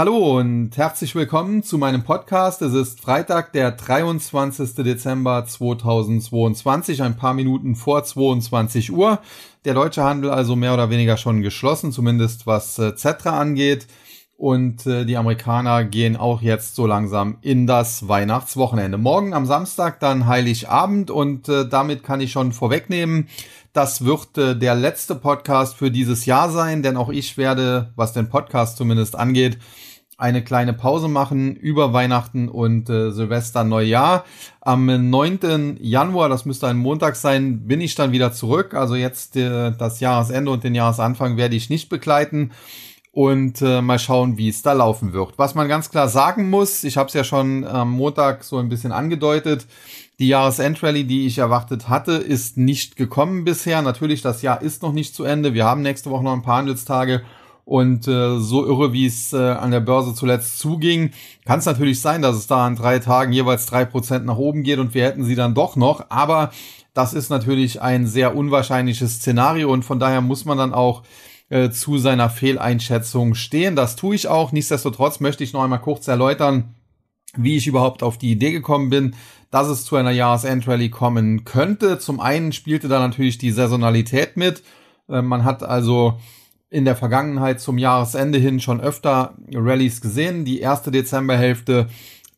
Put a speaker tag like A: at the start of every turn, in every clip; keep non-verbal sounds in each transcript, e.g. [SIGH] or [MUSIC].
A: Hallo und herzlich willkommen zu meinem Podcast. Es ist Freitag, der 23. Dezember 2022, ein paar Minuten vor 22 Uhr. Der deutsche Handel also mehr oder weniger schon geschlossen, zumindest was äh, Zetra angeht. Und äh, die Amerikaner gehen auch jetzt so langsam in das Weihnachtswochenende. Morgen am Samstag dann Heiligabend und äh, damit kann ich schon vorwegnehmen, das wird der letzte Podcast für dieses Jahr sein, denn auch ich werde, was den Podcast zumindest angeht, eine kleine Pause machen über Weihnachten und äh, Silvester Neujahr. Am 9. Januar, das müsste ein Montag sein, bin ich dann wieder zurück. Also jetzt äh, das Jahresende und den Jahresanfang werde ich nicht begleiten und äh, mal schauen, wie es da laufen wird. Was man ganz klar sagen muss, ich habe es ja schon am Montag so ein bisschen angedeutet, die Jahresendrallye, die ich erwartet hatte, ist nicht gekommen bisher. Natürlich, das Jahr ist noch nicht zu Ende. Wir haben nächste Woche noch ein paar Handelstage und äh, so irre, wie es äh, an der Börse zuletzt zuging, kann es natürlich sein, dass es da an drei Tagen jeweils drei Prozent nach oben geht und wir hätten sie dann doch noch. Aber das ist natürlich ein sehr unwahrscheinliches Szenario und von daher muss man dann auch äh, zu seiner Fehleinschätzung stehen. Das tue ich auch. Nichtsdestotrotz möchte ich noch einmal kurz erläutern, wie ich überhaupt auf die Idee gekommen bin, dass es zu einer Jahresendrallye kommen könnte. Zum einen spielte da natürlich die Saisonalität mit. Äh, man hat also in der Vergangenheit zum Jahresende hin schon öfter Rallyes gesehen. Die erste Dezemberhälfte,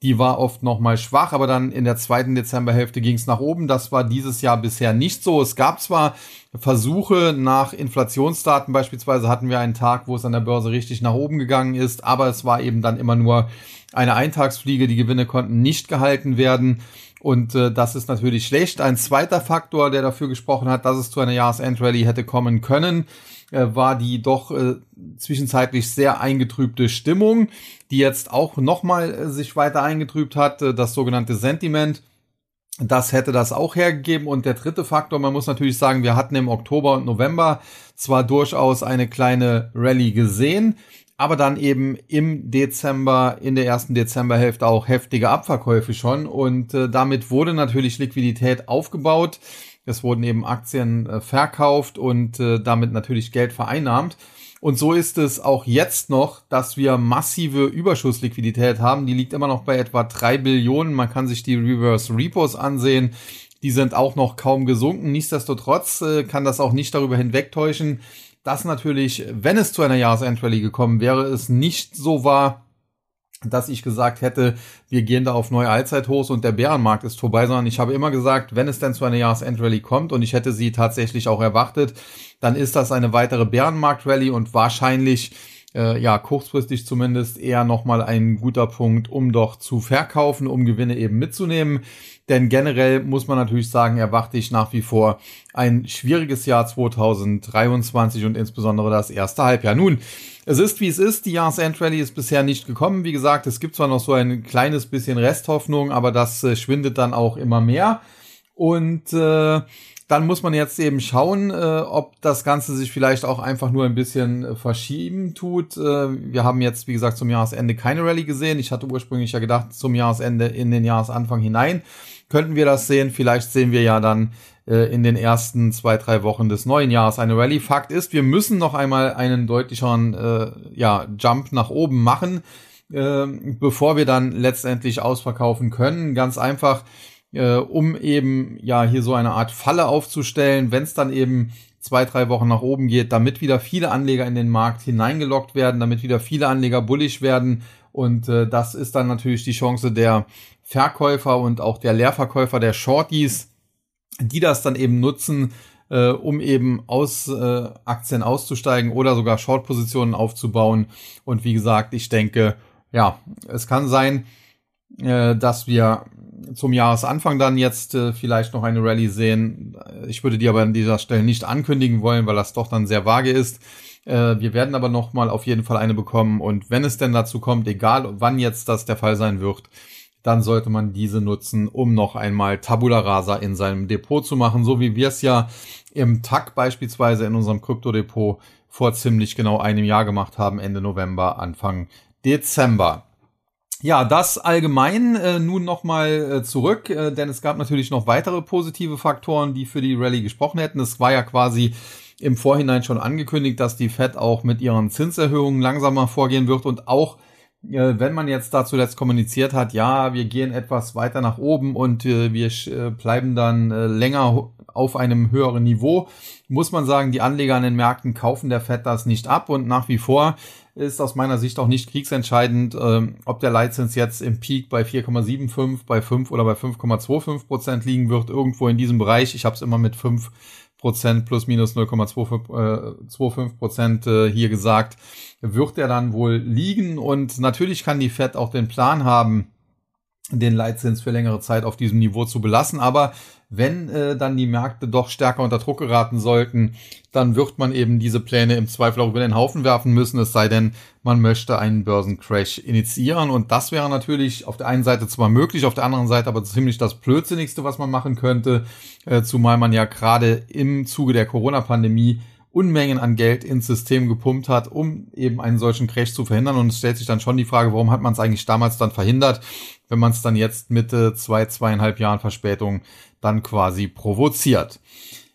A: die war oft noch mal schwach, aber dann in der zweiten Dezemberhälfte ging es nach oben. Das war dieses Jahr bisher nicht so. Es gab zwar Versuche nach Inflationsdaten, beispielsweise hatten wir einen Tag, wo es an der Börse richtig nach oben gegangen ist, aber es war eben dann immer nur eine Eintagsfliege. Die Gewinne konnten nicht gehalten werden. Und äh, das ist natürlich schlecht. Ein zweiter Faktor, der dafür gesprochen hat, dass es zu einer Jahresendrallye hätte kommen können, äh, war die doch äh, zwischenzeitlich sehr eingetrübte Stimmung, die jetzt auch nochmal äh, sich weiter eingetrübt hat, äh, das sogenannte Sentiment. Das hätte das auch hergegeben. Und der dritte Faktor, man muss natürlich sagen, wir hatten im Oktober und November zwar durchaus eine kleine Rallye gesehen, aber dann eben im Dezember, in der ersten Dezemberhälfte auch heftige Abverkäufe schon. Und äh, damit wurde natürlich Liquidität aufgebaut. Es wurden eben Aktien äh, verkauft und äh, damit natürlich Geld vereinnahmt. Und so ist es auch jetzt noch, dass wir massive Überschussliquidität haben. Die liegt immer noch bei etwa drei Billionen. Man kann sich die Reverse Repos ansehen. Die sind auch noch kaum gesunken. Nichtsdestotrotz äh, kann das auch nicht darüber hinwegtäuschen, dass natürlich, wenn es zu einer Jahresendrallye gekommen wäre, es nicht so war, dass ich gesagt hätte, wir gehen da auf neue Allzeithochs und der Bärenmarkt ist vorbei, sondern ich habe immer gesagt, wenn es denn zu einer Jahresendrallye kommt und ich hätte sie tatsächlich auch erwartet, dann ist das eine weitere Bärenmarkt-Rallye und wahrscheinlich äh, ja kurzfristig zumindest eher nochmal ein guter Punkt, um doch zu verkaufen, um Gewinne eben mitzunehmen. Denn generell muss man natürlich sagen, erwarte ich nach wie vor ein schwieriges Jahr 2023 und insbesondere das erste Halbjahr. Nun, es ist wie es ist. Die Jahresendrally ist bisher nicht gekommen. Wie gesagt, es gibt zwar noch so ein kleines bisschen Resthoffnung, aber das äh, schwindet dann auch immer mehr. Und äh, dann muss man jetzt eben schauen, äh, ob das Ganze sich vielleicht auch einfach nur ein bisschen äh, verschieben tut. Äh, wir haben jetzt, wie gesagt, zum Jahresende keine Rallye gesehen. Ich hatte ursprünglich ja gedacht, zum Jahresende in den Jahresanfang hinein könnten wir das sehen. Vielleicht sehen wir ja dann in den ersten zwei, drei Wochen des neuen Jahres eine Rallye. Fakt ist, wir müssen noch einmal einen deutlicheren äh, ja, Jump nach oben machen, äh, bevor wir dann letztendlich ausverkaufen können. Ganz einfach, äh, um eben ja hier so eine Art Falle aufzustellen, wenn es dann eben zwei, drei Wochen nach oben geht, damit wieder viele Anleger in den Markt hineingelockt werden, damit wieder viele Anleger bullig werden. Und äh, das ist dann natürlich die Chance der Verkäufer und auch der Leerverkäufer der Shorties, die das dann eben nutzen, äh, um eben aus äh, Aktien auszusteigen oder sogar Short-Positionen aufzubauen. Und wie gesagt, ich denke, ja, es kann sein, äh, dass wir zum Jahresanfang dann jetzt äh, vielleicht noch eine Rallye sehen. Ich würde die aber an dieser Stelle nicht ankündigen wollen, weil das doch dann sehr vage ist. Äh, wir werden aber noch mal auf jeden Fall eine bekommen und wenn es denn dazu kommt, egal wann jetzt das der Fall sein wird, dann sollte man diese nutzen, um noch einmal Tabula Rasa in seinem Depot zu machen, so wie wir es ja im TAC beispielsweise in unserem Kryptodepot vor ziemlich genau einem Jahr gemacht haben, Ende November, Anfang Dezember. Ja, das allgemein äh, nun nochmal äh, zurück, äh, denn es gab natürlich noch weitere positive Faktoren, die für die Rallye gesprochen hätten. Es war ja quasi im Vorhinein schon angekündigt, dass die Fed auch mit ihren Zinserhöhungen langsamer vorgehen wird und auch wenn man jetzt da zuletzt kommuniziert hat, ja, wir gehen etwas weiter nach oben und äh, wir äh, bleiben dann äh, länger auf einem höheren Niveau, muss man sagen, die Anleger an den Märkten kaufen der Fed das nicht ab und nach wie vor ist aus meiner Sicht auch nicht kriegsentscheidend, ähm, ob der Leitzins jetzt im Peak bei 4,75, bei 5 oder bei 5,25 Prozent liegen wird, irgendwo in diesem Bereich. Ich habe es immer mit 5 Prozent plus minus 0,25 äh, Prozent äh, hier gesagt, wird er dann wohl liegen. Und natürlich kann die Fed auch den Plan haben, den Leitzins für längere Zeit auf diesem Niveau zu belassen. Aber wenn äh, dann die Märkte doch stärker unter Druck geraten sollten, dann wird man eben diese Pläne im Zweifel auch über den Haufen werfen müssen, es sei denn, man möchte einen Börsencrash initiieren. Und das wäre natürlich auf der einen Seite zwar möglich, auf der anderen Seite aber ziemlich das Blödsinnigste, was man machen könnte, äh, zumal man ja gerade im Zuge der Corona-Pandemie Unmengen an Geld ins System gepumpt hat, um eben einen solchen Crash zu verhindern. Und es stellt sich dann schon die Frage, warum hat man es eigentlich damals dann verhindert, wenn man es dann jetzt Mitte zwei, zweieinhalb Jahren Verspätung dann quasi provoziert.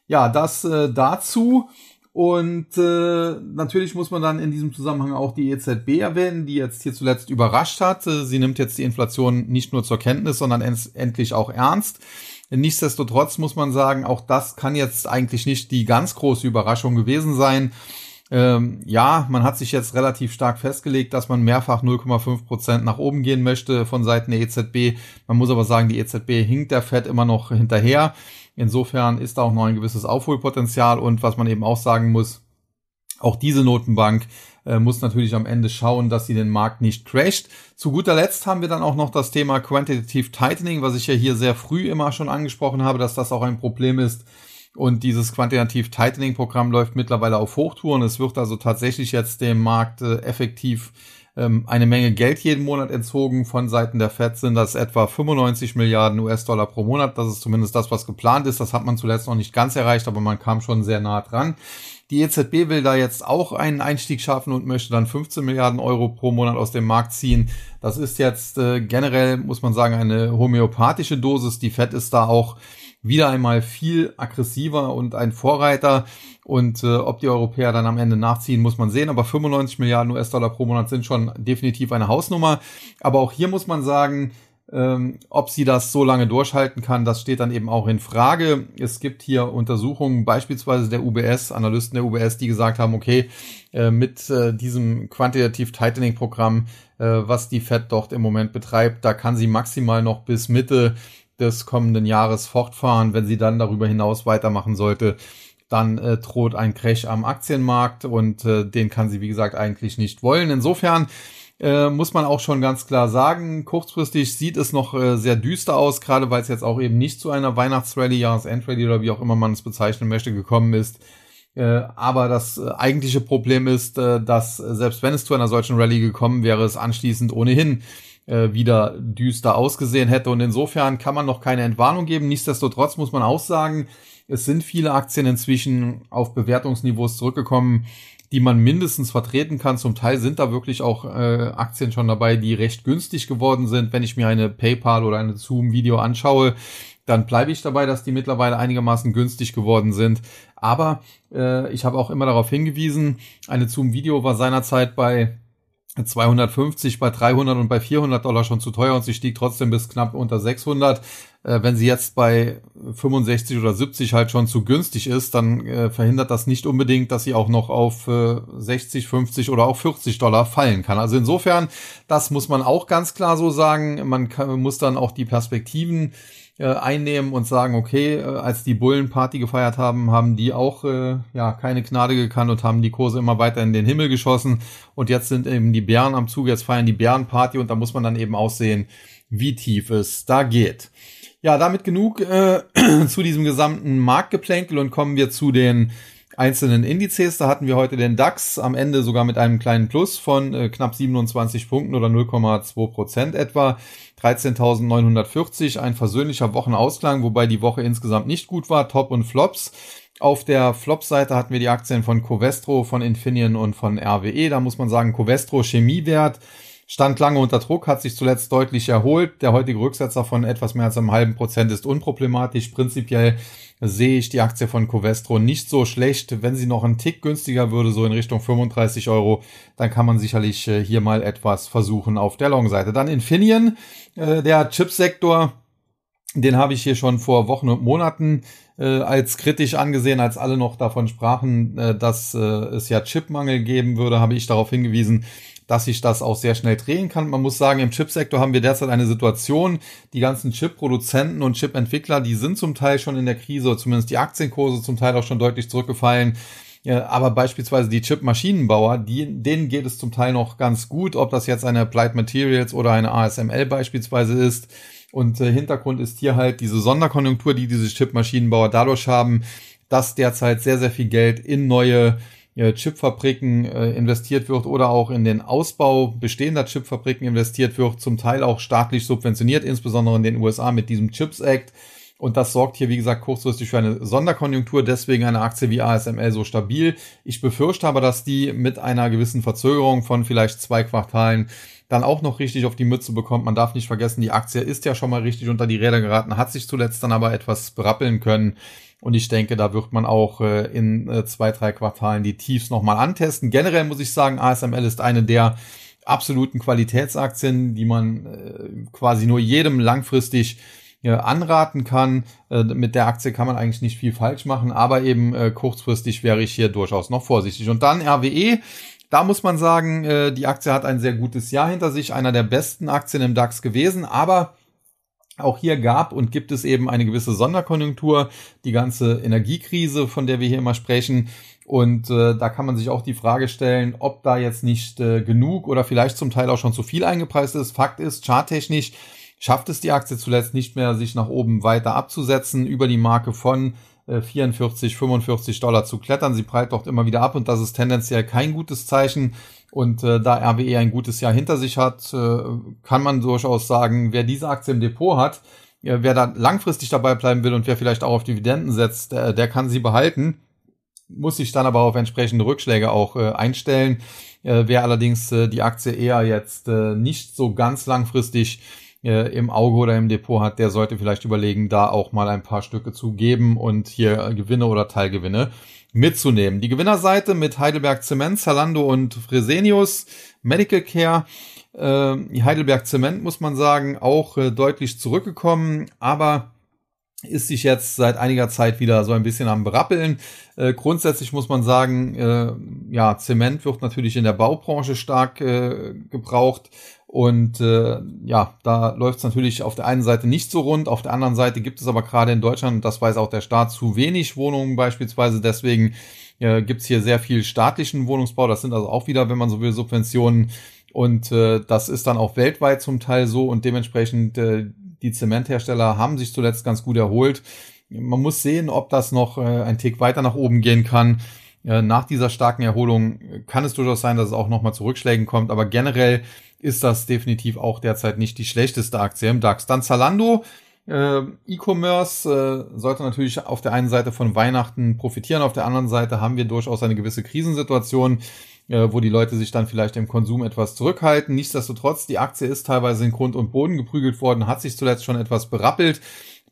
A: Ja, das äh, dazu. Und äh, natürlich muss man dann in diesem Zusammenhang auch die EZB erwähnen, die jetzt hier zuletzt überrascht hat. Äh, sie nimmt jetzt die Inflation nicht nur zur Kenntnis, sondern endlich auch ernst. Nichtsdestotrotz muss man sagen, auch das kann jetzt eigentlich nicht die ganz große Überraschung gewesen sein. Ähm, ja, man hat sich jetzt relativ stark festgelegt, dass man mehrfach 0,5 Prozent nach oben gehen möchte von Seiten der EZB. Man muss aber sagen, die EZB hinkt der Fed immer noch hinterher. Insofern ist da auch noch ein gewisses Aufholpotenzial und was man eben auch sagen muss, auch diese Notenbank äh, muss natürlich am Ende schauen, dass sie den Markt nicht crasht. Zu guter Letzt haben wir dann auch noch das Thema Quantitative Tightening, was ich ja hier sehr früh immer schon angesprochen habe, dass das auch ein Problem ist. Und dieses Quantitative Tightening Programm läuft mittlerweile auf Hochtouren. Es wird also tatsächlich jetzt dem Markt äh, effektiv ähm, eine Menge Geld jeden Monat entzogen. Von Seiten der Fed sind das etwa 95 Milliarden US-Dollar pro Monat. Das ist zumindest das, was geplant ist. Das hat man zuletzt noch nicht ganz erreicht, aber man kam schon sehr nah dran. Die EZB will da jetzt auch einen Einstieg schaffen und möchte dann 15 Milliarden Euro pro Monat aus dem Markt ziehen. Das ist jetzt äh, generell, muss man sagen, eine homöopathische Dosis. Die Fed ist da auch wieder einmal viel aggressiver und ein Vorreiter. Und äh, ob die Europäer dann am Ende nachziehen, muss man sehen. Aber 95 Milliarden US-Dollar pro Monat sind schon definitiv eine Hausnummer. Aber auch hier muss man sagen, ähm, ob sie das so lange durchhalten kann, das steht dann eben auch in Frage. Es gibt hier Untersuchungen, beispielsweise der UBS, Analysten der UBS, die gesagt haben, okay, äh, mit äh, diesem Quantitative Tightening Programm, äh, was die Fed dort im Moment betreibt, da kann sie maximal noch bis Mitte des kommenden Jahres fortfahren. Wenn sie dann darüber hinaus weitermachen sollte, dann äh, droht ein Crash am Aktienmarkt und äh, den kann sie, wie gesagt, eigentlich nicht wollen. Insofern äh, muss man auch schon ganz klar sagen, kurzfristig sieht es noch äh, sehr düster aus, gerade weil es jetzt auch eben nicht zu einer Weihnachtsrallye, Jahresendrallye oder wie auch immer man es bezeichnen möchte, gekommen ist. Äh, aber das äh, eigentliche Problem ist, äh, dass selbst wenn es zu einer solchen Rallye gekommen wäre, es anschließend ohnehin äh, wieder düster ausgesehen hätte. Und insofern kann man noch keine Entwarnung geben. Nichtsdestotrotz muss man auch sagen, es sind viele Aktien inzwischen auf Bewertungsniveaus zurückgekommen, die man mindestens vertreten kann. Zum Teil sind da wirklich auch äh, Aktien schon dabei, die recht günstig geworden sind. Wenn ich mir eine PayPal oder eine Zoom-Video anschaue, dann bleibe ich dabei, dass die mittlerweile einigermaßen günstig geworden sind. Aber äh, ich habe auch immer darauf hingewiesen, eine Zoom-Video war seinerzeit bei 250 bei 300 und bei 400 Dollar schon zu teuer und sie stieg trotzdem bis knapp unter 600. Äh, wenn sie jetzt bei 65 oder 70 halt schon zu günstig ist, dann äh, verhindert das nicht unbedingt, dass sie auch noch auf äh, 60, 50 oder auch 40 Dollar fallen kann. Also insofern, das muss man auch ganz klar so sagen. Man kann, muss dann auch die Perspektiven äh, einnehmen und sagen, okay, äh, als die Bullen Party gefeiert haben, haben die auch äh, ja keine Gnade gekannt und haben die Kurse immer weiter in den Himmel geschossen. Und jetzt sind eben die Bären am Zug, jetzt feiern die Bärenparty und da muss man dann eben auch sehen, wie tief es da geht. Ja, damit genug äh, [CLEARS THROAT] zu diesem gesamten Marktgeplänkel und kommen wir zu den einzelnen Indizes. Da hatten wir heute den DAX am Ende sogar mit einem kleinen Plus von äh, knapp 27 Punkten oder 0,2 Prozent etwa. 13.940, ein versöhnlicher Wochenausklang, wobei die Woche insgesamt nicht gut war. Top und Flops. Auf der Flop-Seite hatten wir die Aktien von Covestro, von Infineon und von RWE. Da muss man sagen, Covestro Chemiewert stand lange unter Druck, hat sich zuletzt deutlich erholt. Der heutige Rücksetzer von etwas mehr als einem halben Prozent ist unproblematisch. Prinzipiell sehe ich die Aktie von Covestro nicht so schlecht. Wenn sie noch einen Tick günstiger würde, so in Richtung 35 Euro, dann kann man sicherlich äh, hier mal etwas versuchen auf der Long-Seite. Dann Infineon, äh, der Chipsektor, den habe ich hier schon vor Wochen und Monaten äh, als kritisch angesehen, als alle noch davon sprachen, äh, dass äh, es ja Chipmangel geben würde, habe ich darauf hingewiesen, dass sich das auch sehr schnell drehen kann. Man muss sagen, im Chipsektor haben wir derzeit eine Situation, die ganzen Chip-Produzenten und Chip-Entwickler, die sind zum Teil schon in der Krise, zumindest die Aktienkurse zum Teil auch schon deutlich zurückgefallen. Aber beispielsweise die Chip-Maschinenbauer, denen geht es zum Teil noch ganz gut, ob das jetzt eine Applied Materials oder eine ASML beispielsweise ist. Und äh, Hintergrund ist hier halt diese Sonderkonjunktur, die diese Chip-Maschinenbauer dadurch haben, dass derzeit sehr, sehr viel Geld in neue Chipfabriken äh, investiert wird oder auch in den Ausbau bestehender Chipfabriken investiert wird, zum Teil auch staatlich subventioniert, insbesondere in den USA mit diesem Chips Act. Und das sorgt hier, wie gesagt, kurzfristig für eine Sonderkonjunktur, deswegen eine Aktie wie ASML so stabil. Ich befürchte aber, dass die mit einer gewissen Verzögerung von vielleicht zwei Quartalen dann auch noch richtig auf die Mütze bekommt. Man darf nicht vergessen, die Aktie ist ja schon mal richtig unter die Räder geraten, hat sich zuletzt dann aber etwas berappeln können. Und ich denke, da wird man auch äh, in äh, zwei, drei Quartalen die Tiefs nochmal antesten. Generell muss ich sagen, ASML ist eine der absoluten Qualitätsaktien, die man äh, quasi nur jedem langfristig anraten kann. mit der Aktie kann man eigentlich nicht viel falsch machen, aber eben kurzfristig wäre ich hier durchaus noch vorsichtig. Und dann RWE. Da muss man sagen, die Aktie hat ein sehr gutes Jahr hinter sich, einer der besten Aktien im DAX gewesen, aber auch hier gab und gibt es eben eine gewisse Sonderkonjunktur, die ganze Energiekrise, von der wir hier immer sprechen. Und äh, da kann man sich auch die Frage stellen, ob da jetzt nicht äh, genug oder vielleicht zum Teil auch schon zu viel eingepreist ist. Fakt ist, charttechnisch schafft es die Aktie zuletzt nicht mehr, sich nach oben weiter abzusetzen, über die Marke von 44, äh, 45 Dollar zu klettern. Sie prallt dort immer wieder ab und das ist tendenziell kein gutes Zeichen. Und äh, da RWE ein gutes Jahr hinter sich hat, äh, kann man durchaus sagen, wer diese Aktie im Depot hat, äh, wer da langfristig dabei bleiben will und wer vielleicht auch auf Dividenden setzt, der, der kann sie behalten, muss sich dann aber auf entsprechende Rückschläge auch äh, einstellen. Äh, wer allerdings äh, die Aktie eher jetzt äh, nicht so ganz langfristig äh, im Auge oder im Depot hat, der sollte vielleicht überlegen, da auch mal ein paar Stücke zu geben und hier Gewinne oder Teilgewinne mitzunehmen. Die Gewinnerseite mit Heidelberg Zement, Zalando und Fresenius Medical Care. Äh, Heidelberg Zement muss man sagen, auch äh, deutlich zurückgekommen, aber ist sich jetzt seit einiger Zeit wieder so ein bisschen am Berappeln. Äh, grundsätzlich muss man sagen, äh, ja, Zement wird natürlich in der Baubranche stark äh, gebraucht. Und äh, ja, da läuft es natürlich auf der einen Seite nicht so rund, auf der anderen Seite gibt es aber gerade in Deutschland, das weiß auch der Staat, zu wenig Wohnungen beispielsweise. Deswegen äh, gibt es hier sehr viel staatlichen Wohnungsbau. Das sind also auch wieder, wenn man so will, Subventionen. Und äh, das ist dann auch weltweit zum Teil so und dementsprechend äh, die Zementhersteller haben sich zuletzt ganz gut erholt. Man muss sehen, ob das noch äh, ein Tick weiter nach oben gehen kann. Äh, nach dieser starken Erholung kann es durchaus sein, dass es auch nochmal zu Rückschlägen kommt, aber generell ist das definitiv auch derzeit nicht die schlechteste Aktie im DAX. Dann Zalando, äh, E-Commerce äh, sollte natürlich auf der einen Seite von Weihnachten profitieren, auf der anderen Seite haben wir durchaus eine gewisse Krisensituation, äh, wo die Leute sich dann vielleicht im Konsum etwas zurückhalten. Nichtsdestotrotz, die Aktie ist teilweise in Grund und Boden geprügelt worden, hat sich zuletzt schon etwas berappelt.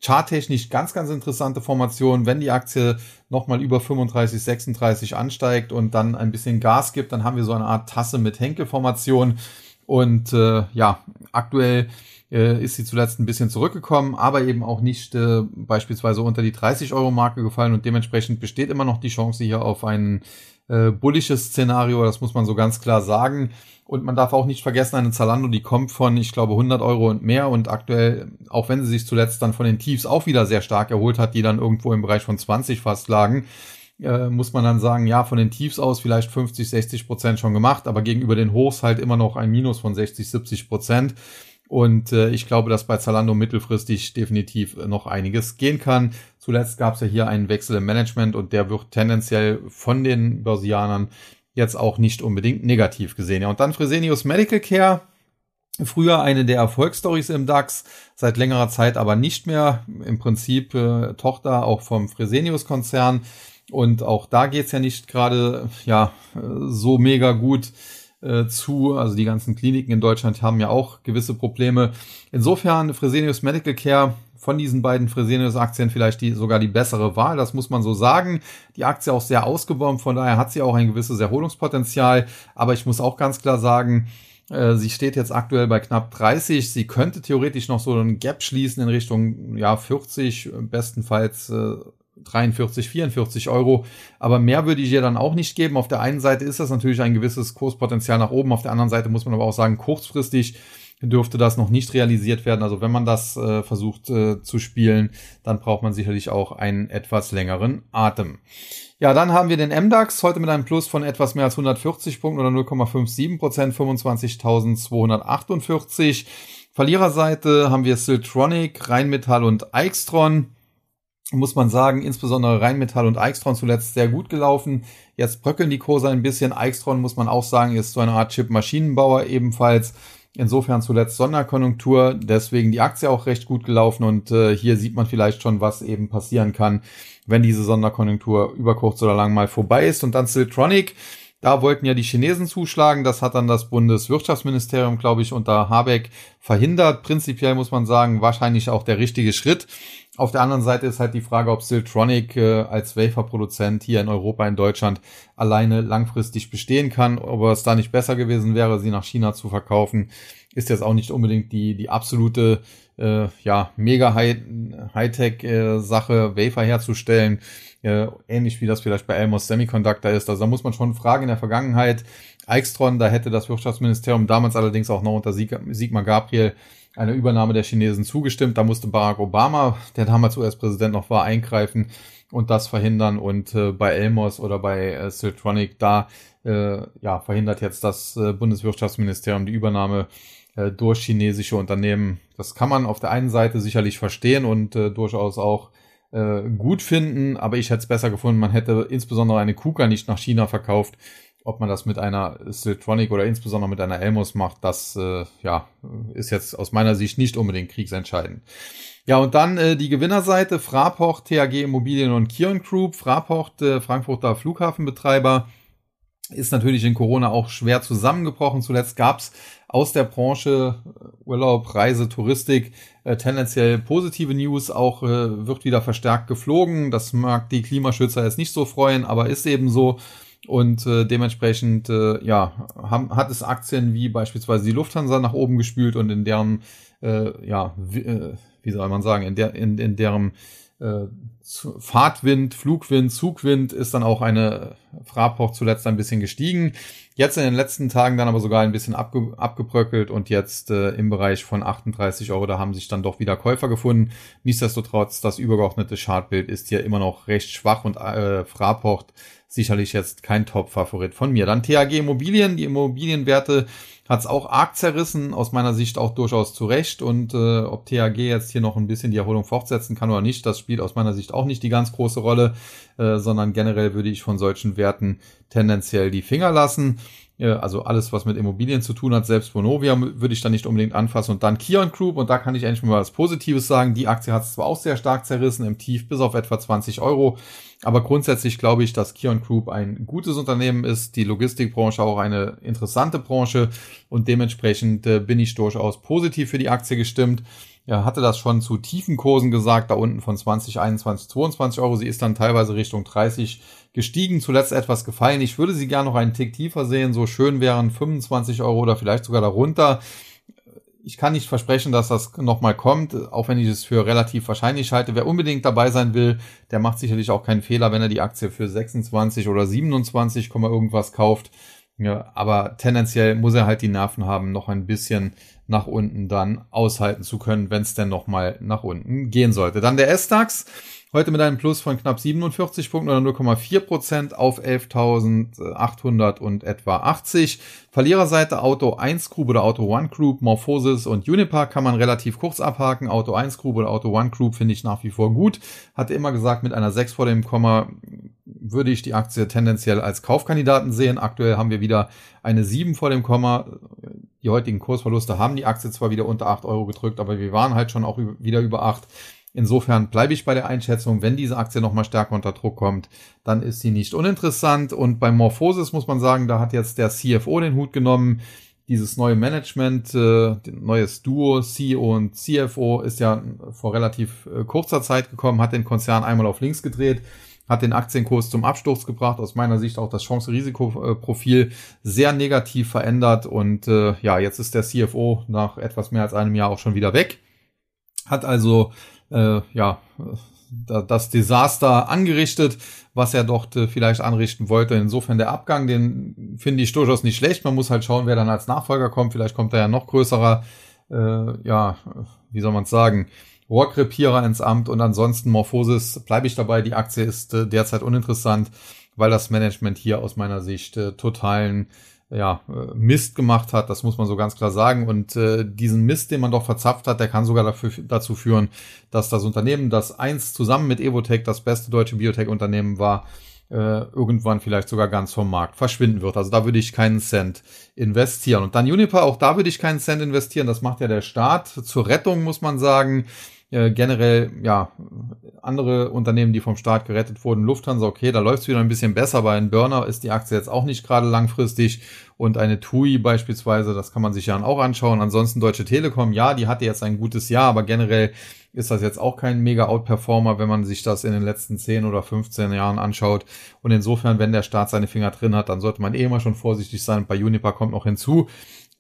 A: Charttechnisch ganz, ganz interessante Formation. Wenn die Aktie nochmal über 35, 36 ansteigt und dann ein bisschen Gas gibt, dann haben wir so eine Art Tasse mit Henkelformation. Und äh, ja, aktuell äh, ist sie zuletzt ein bisschen zurückgekommen, aber eben auch nicht äh, beispielsweise unter die 30 Euro Marke gefallen und dementsprechend besteht immer noch die Chance hier auf ein äh, bullisches Szenario, das muss man so ganz klar sagen. Und man darf auch nicht vergessen, eine Zalando, die kommt von, ich glaube, 100 Euro und mehr und aktuell, auch wenn sie sich zuletzt dann von den Tiefs auch wieder sehr stark erholt hat, die dann irgendwo im Bereich von 20 fast lagen, äh, muss man dann sagen, ja, von den Tiefs aus vielleicht 50, 60 Prozent schon gemacht, aber gegenüber den Hochs halt immer noch ein Minus von 60, 70 Prozent. Und äh, ich glaube, dass bei Zalando mittelfristig definitiv noch einiges gehen kann. Zuletzt gab es ja hier einen Wechsel im Management und der wird tendenziell von den Börsianern jetzt auch nicht unbedingt negativ gesehen. Ja, und dann Fresenius Medical Care. Früher eine der Erfolgsstories im DAX, seit längerer Zeit aber nicht mehr. Im Prinzip äh, Tochter auch vom Fresenius-Konzern. Und auch da geht's ja nicht gerade ja so mega gut. Äh, zu. Also die ganzen Kliniken in Deutschland haben ja auch gewisse Probleme. Insofern Fresenius Medical Care von diesen beiden Fresenius-Aktien vielleicht die, sogar die bessere Wahl. Das muss man so sagen. Die Aktie auch sehr ausgebombt, von daher hat sie auch ein gewisses Erholungspotenzial. Aber ich muss auch ganz klar sagen, äh, Sie steht jetzt aktuell bei knapp 30. Sie könnte theoretisch noch so einen Gap schließen in Richtung ja 40, bestenfalls äh, 43, 44 Euro. Aber mehr würde ich ihr dann auch nicht geben. Auf der einen Seite ist das natürlich ein gewisses Kurspotenzial nach oben. Auf der anderen Seite muss man aber auch sagen, kurzfristig dürfte das noch nicht realisiert werden. Also wenn man das äh, versucht äh, zu spielen, dann braucht man sicherlich auch einen etwas längeren Atem. Ja, dann haben wir den MDAX heute mit einem Plus von etwas mehr als 140 Punkten oder 0,57 Prozent, 25.248. Verliererseite haben wir Siltronic, Rheinmetall und Eichstron muss man sagen, insbesondere Rheinmetall und Eichstron zuletzt sehr gut gelaufen. Jetzt bröckeln die Kurse ein bisschen. Eichstron muss man auch sagen, ist so eine Art Chip-Maschinenbauer ebenfalls. Insofern zuletzt Sonderkonjunktur, deswegen die Aktie auch recht gut gelaufen und äh, hier sieht man vielleicht schon, was eben passieren kann, wenn diese Sonderkonjunktur über kurz oder lang mal vorbei ist. Und dann Siltronic, da wollten ja die Chinesen zuschlagen, das hat dann das Bundeswirtschaftsministerium, glaube ich, unter Habeck verhindert. Prinzipiell muss man sagen, wahrscheinlich auch der richtige Schritt. Auf der anderen Seite ist halt die Frage, ob Siltronic äh, als Wafer-Produzent hier in Europa, in Deutschland alleine langfristig bestehen kann. Ob es da nicht besser gewesen wäre, sie nach China zu verkaufen, ist jetzt auch nicht unbedingt die, die absolute äh, ja, mega Hightech-Sache, äh, Wafer herzustellen. Äh, ähnlich wie das vielleicht bei Elmos Semiconductor ist. Also da muss man schon fragen in der Vergangenheit. Eichstron, da hätte das Wirtschaftsministerium damals allerdings auch noch unter Sigmar Gabriel einer Übernahme der Chinesen zugestimmt. Da musste Barack Obama, der damals US-Präsident noch war, eingreifen und das verhindern. Und äh, bei Elmos oder bei äh, Siltronic, da äh, ja, verhindert jetzt das äh, Bundeswirtschaftsministerium die Übernahme äh, durch chinesische Unternehmen. Das kann man auf der einen Seite sicherlich verstehen und äh, durchaus auch äh, gut finden, aber ich hätte es besser gefunden, man hätte insbesondere eine KUKA nicht nach China verkauft, ob man das mit einer Siltronic oder insbesondere mit einer Elmos macht, das äh, ja, ist jetzt aus meiner Sicht nicht unbedingt kriegsentscheidend. Ja, und dann äh, die Gewinnerseite, Fraport, THG Immobilien und Kion Group. Fraport, äh, Frankfurter Flughafenbetreiber, ist natürlich in Corona auch schwer zusammengebrochen. Zuletzt gab's aus der Branche äh, Urlaub, Reise, Touristik äh, tendenziell positive News. Auch äh, wird wieder verstärkt geflogen. Das mag die Klimaschützer jetzt nicht so freuen, aber ist eben so. Und äh, dementsprechend äh, ja, haben, hat es Aktien wie beispielsweise die Lufthansa nach oben gespült und in deren, äh, ja, wie, äh, wie soll man sagen, in, der, in, in deren äh, Fahrtwind, Flugwind, Zugwind ist dann auch eine Fraport zuletzt ein bisschen gestiegen. Jetzt in den letzten Tagen dann aber sogar ein bisschen abge abgebröckelt und jetzt äh, im Bereich von 38 Euro, da haben sich dann doch wieder Käufer gefunden. Nichtsdestotrotz, das übergeordnete Chartbild ist hier immer noch recht schwach und äh, Fraport sicherlich jetzt kein Top-Favorit von mir. Dann THG Immobilien, die Immobilienwerte hat es auch arg zerrissen, aus meiner Sicht auch durchaus zu Recht. Und äh, ob THG jetzt hier noch ein bisschen die Erholung fortsetzen kann oder nicht, das spielt aus meiner Sicht auch nicht die ganz große Rolle, äh, sondern generell würde ich von solchen Werten tendenziell die Finger lassen. Also alles, was mit Immobilien zu tun hat, selbst Bonovia würde ich da nicht unbedingt anfassen. Und dann Kion Group, und da kann ich eigentlich mal was Positives sagen. Die Aktie hat es zwar auch sehr stark zerrissen, im Tief bis auf etwa 20 Euro. Aber grundsätzlich glaube ich, dass Kion Group ein gutes Unternehmen ist, die Logistikbranche auch eine interessante Branche und dementsprechend äh, bin ich durchaus positiv für die Aktie gestimmt. Er hatte das schon zu tiefen Kursen gesagt, da unten von 20, 21, 22 Euro. Sie ist dann teilweise Richtung 30 gestiegen, zuletzt etwas gefallen. Ich würde sie gerne noch einen Tick tiefer sehen. So schön wären 25 Euro oder vielleicht sogar darunter. Ich kann nicht versprechen, dass das nochmal kommt, auch wenn ich es für relativ wahrscheinlich halte. Wer unbedingt dabei sein will, der macht sicherlich auch keinen Fehler, wenn er die Aktie für 26 oder 27, irgendwas kauft. Ja, aber tendenziell muss er halt die Nerven haben, noch ein bisschen nach unten dann aushalten zu können, wenn es denn nochmal nach unten gehen sollte. Dann der S-DAX. Heute mit einem Plus von knapp 47 Punkten oder 0,4 Prozent auf 11.800 und etwa 80. Verliererseite Auto 1 Group oder Auto 1 Group, Morphosis und Unipar kann man relativ kurz abhaken. Auto 1 Group oder Auto 1 Group finde ich nach wie vor gut. Hatte immer gesagt, mit einer 6 vor dem Komma würde ich die Aktie tendenziell als Kaufkandidaten sehen. Aktuell haben wir wieder eine 7 vor dem Komma. Die heutigen Kursverluste haben die Aktie zwar wieder unter 8 Euro gedrückt, aber wir waren halt schon auch wieder über 8. Insofern bleibe ich bei der Einschätzung, wenn diese Aktie nochmal stärker unter Druck kommt, dann ist sie nicht uninteressant. Und bei Morphosis muss man sagen, da hat jetzt der CFO den Hut genommen. Dieses neue Management, äh, neues Duo, CEO und CFO, ist ja vor relativ äh, kurzer Zeit gekommen, hat den Konzern einmal auf links gedreht, hat den Aktienkurs zum Absturz gebracht, aus meiner Sicht auch das Chance-Risiko-Profil sehr negativ verändert und äh, ja, jetzt ist der CFO nach etwas mehr als einem Jahr auch schon wieder weg. Hat also äh, ja, das Desaster angerichtet, was er dort äh, vielleicht anrichten wollte. Insofern der Abgang, den finde ich durchaus nicht schlecht. Man muss halt schauen, wer dann als Nachfolger kommt. Vielleicht kommt da ja noch größerer, äh, ja, wie soll man sagen, Rohrkrepierer ins Amt. Und ansonsten Morphosis bleibe ich dabei. Die Aktie ist äh, derzeit uninteressant, weil das Management hier aus meiner Sicht äh, totalen ja, äh, Mist gemacht hat, das muss man so ganz klar sagen. Und äh, diesen Mist, den man doch verzapft hat, der kann sogar dafür, dazu führen, dass das Unternehmen, das einst zusammen mit Evotech das beste deutsche Biotech-Unternehmen war, äh, irgendwann vielleicht sogar ganz vom Markt verschwinden wird. Also da würde ich keinen Cent investieren. Und dann Uniper, auch da würde ich keinen Cent investieren. Das macht ja der Staat. Zur Rettung muss man sagen, äh, generell, ja, andere Unternehmen, die vom Staat gerettet wurden, Lufthansa, okay, da läuft es wieder ein bisschen besser, aber in Burner ist die Aktie jetzt auch nicht gerade langfristig und eine TUI beispielsweise, das kann man sich ja auch anschauen. Ansonsten Deutsche Telekom, ja, die hatte jetzt ein gutes Jahr, aber generell ist das jetzt auch kein mega Outperformer, wenn man sich das in den letzten 10 oder 15 Jahren anschaut. Und insofern, wenn der Staat seine Finger drin hat, dann sollte man eh immer schon vorsichtig sein. Bei Unipa kommt noch hinzu,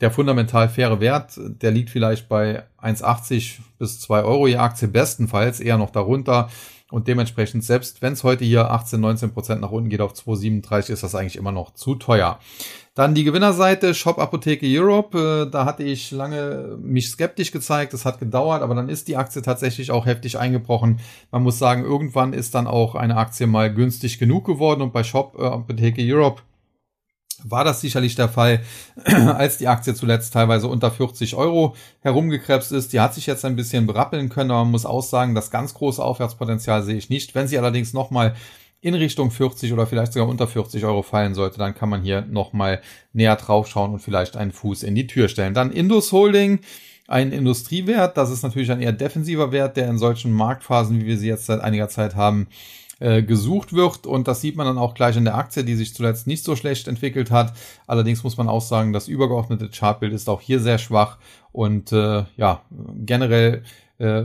A: der fundamental faire Wert, der liegt vielleicht bei 1,80 bis 2 Euro je Aktie, bestenfalls eher noch darunter. Und dementsprechend, selbst wenn es heute hier 18, 19 Prozent nach unten geht auf 2,37, ist das eigentlich immer noch zu teuer. Dann die Gewinnerseite, Shop Apotheke Europe. Äh, da hatte ich lange mich skeptisch gezeigt. Das hat gedauert, aber dann ist die Aktie tatsächlich auch heftig eingebrochen. Man muss sagen, irgendwann ist dann auch eine Aktie mal günstig genug geworden. Und bei Shop äh, Apotheke Europe war das sicherlich der Fall, [CLEARS THROAT] als die Aktie zuletzt teilweise unter 40 Euro herumgekrebst ist. Die hat sich jetzt ein bisschen berappeln können, aber man muss auch sagen, das ganz große Aufwärtspotenzial sehe ich nicht. Wenn sie allerdings nochmal in Richtung 40 oder vielleicht sogar unter 40 Euro fallen sollte, dann kann man hier nochmal näher drauf schauen und vielleicht einen Fuß in die Tür stellen. Dann Indus Holding, ein Industriewert, das ist natürlich ein eher defensiver Wert, der in solchen Marktphasen, wie wir sie jetzt seit einiger Zeit haben, äh, gesucht wird. Und das sieht man dann auch gleich in der Aktie, die sich zuletzt nicht so schlecht entwickelt hat. Allerdings muss man auch sagen, das übergeordnete Chartbild ist auch hier sehr schwach. Und äh, ja, generell, äh,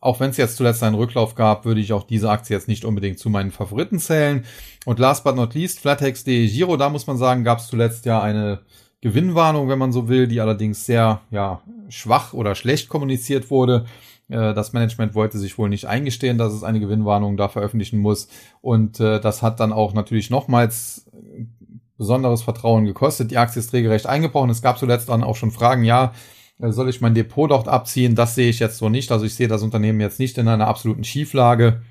A: auch wenn es jetzt zuletzt einen Rücklauf gab, würde ich auch diese Aktie jetzt nicht unbedingt zu meinen Favoriten zählen. Und last but not least, Flatex.de Giro, da muss man sagen, gab es zuletzt ja eine Gewinnwarnung, wenn man so will, die allerdings sehr ja, schwach oder schlecht kommuniziert wurde. Äh, das Management wollte sich wohl nicht eingestehen, dass es eine Gewinnwarnung da veröffentlichen muss. Und äh, das hat dann auch natürlich nochmals besonderes Vertrauen gekostet. Die Aktie ist regelrecht eingebrochen. Es gab zuletzt dann auch schon Fragen, ja, äh, soll ich mein Depot dort abziehen? Das sehe ich jetzt so nicht. Also ich sehe das Unternehmen jetzt nicht in einer absoluten Schieflage,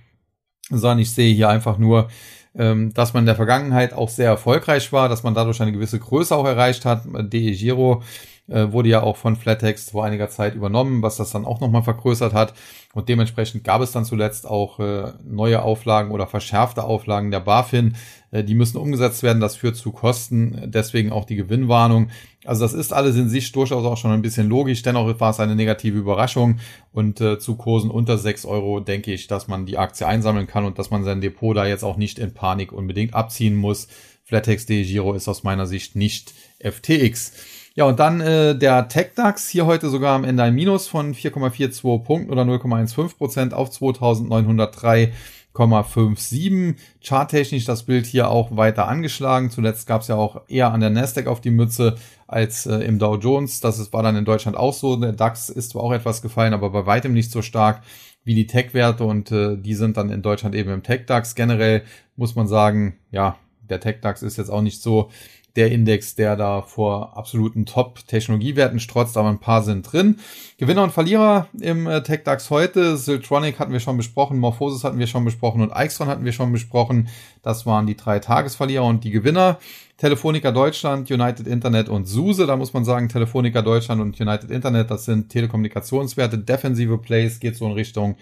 A: sondern ich sehe hier einfach nur, ähm, dass man in der Vergangenheit auch sehr erfolgreich war, dass man dadurch eine gewisse Größe auch erreicht hat. DE Giro äh, wurde ja auch von Flattext vor einiger Zeit übernommen, was das dann auch nochmal vergrößert hat. Und dementsprechend gab es dann zuletzt auch äh, neue Auflagen oder verschärfte Auflagen der BaFin. Äh, die müssen umgesetzt werden. Das führt zu Kosten. Deswegen auch die Gewinnwarnung. Also das ist alles in sich durchaus auch schon ein bisschen logisch. Dennoch war es eine negative Überraschung. Und äh, zu Kursen unter 6 Euro denke ich, dass man die Aktie einsammeln kann und dass man sein Depot da jetzt auch nicht in Panik unbedingt abziehen muss. Flatex.de Giro ist aus meiner Sicht nicht FTX. Ja, und dann äh, der TechDAX, hier heute sogar am Ende ein Minus von 4,42 Punkten oder 0,15 Prozent auf 2903,57. Charttechnisch das Bild hier auch weiter angeschlagen. Zuletzt gab es ja auch eher an der Nasdaq auf die Mütze als äh, im Dow Jones. Das war dann in Deutschland auch so. Der DAX ist zwar auch etwas gefallen, aber bei weitem nicht so stark wie die Tech-Werte und äh, die sind dann in Deutschland eben im TechDAX. Generell muss man sagen, ja, der TechDAX ist jetzt auch nicht so der Index, der da vor absoluten Top-Technologiewerten strotzt, aber ein paar sind drin. Gewinner und Verlierer im äh, TechDAX heute. Siltronic hatten wir schon besprochen, Morphosis hatten wir schon besprochen und Aixtron hatten wir schon besprochen. Das waren die drei Tagesverlierer und die Gewinner. Telefonica Deutschland, United Internet und SUSE. Da muss man sagen, Telefonica Deutschland und United Internet, das sind Telekommunikationswerte, defensive Plays, geht so in Richtung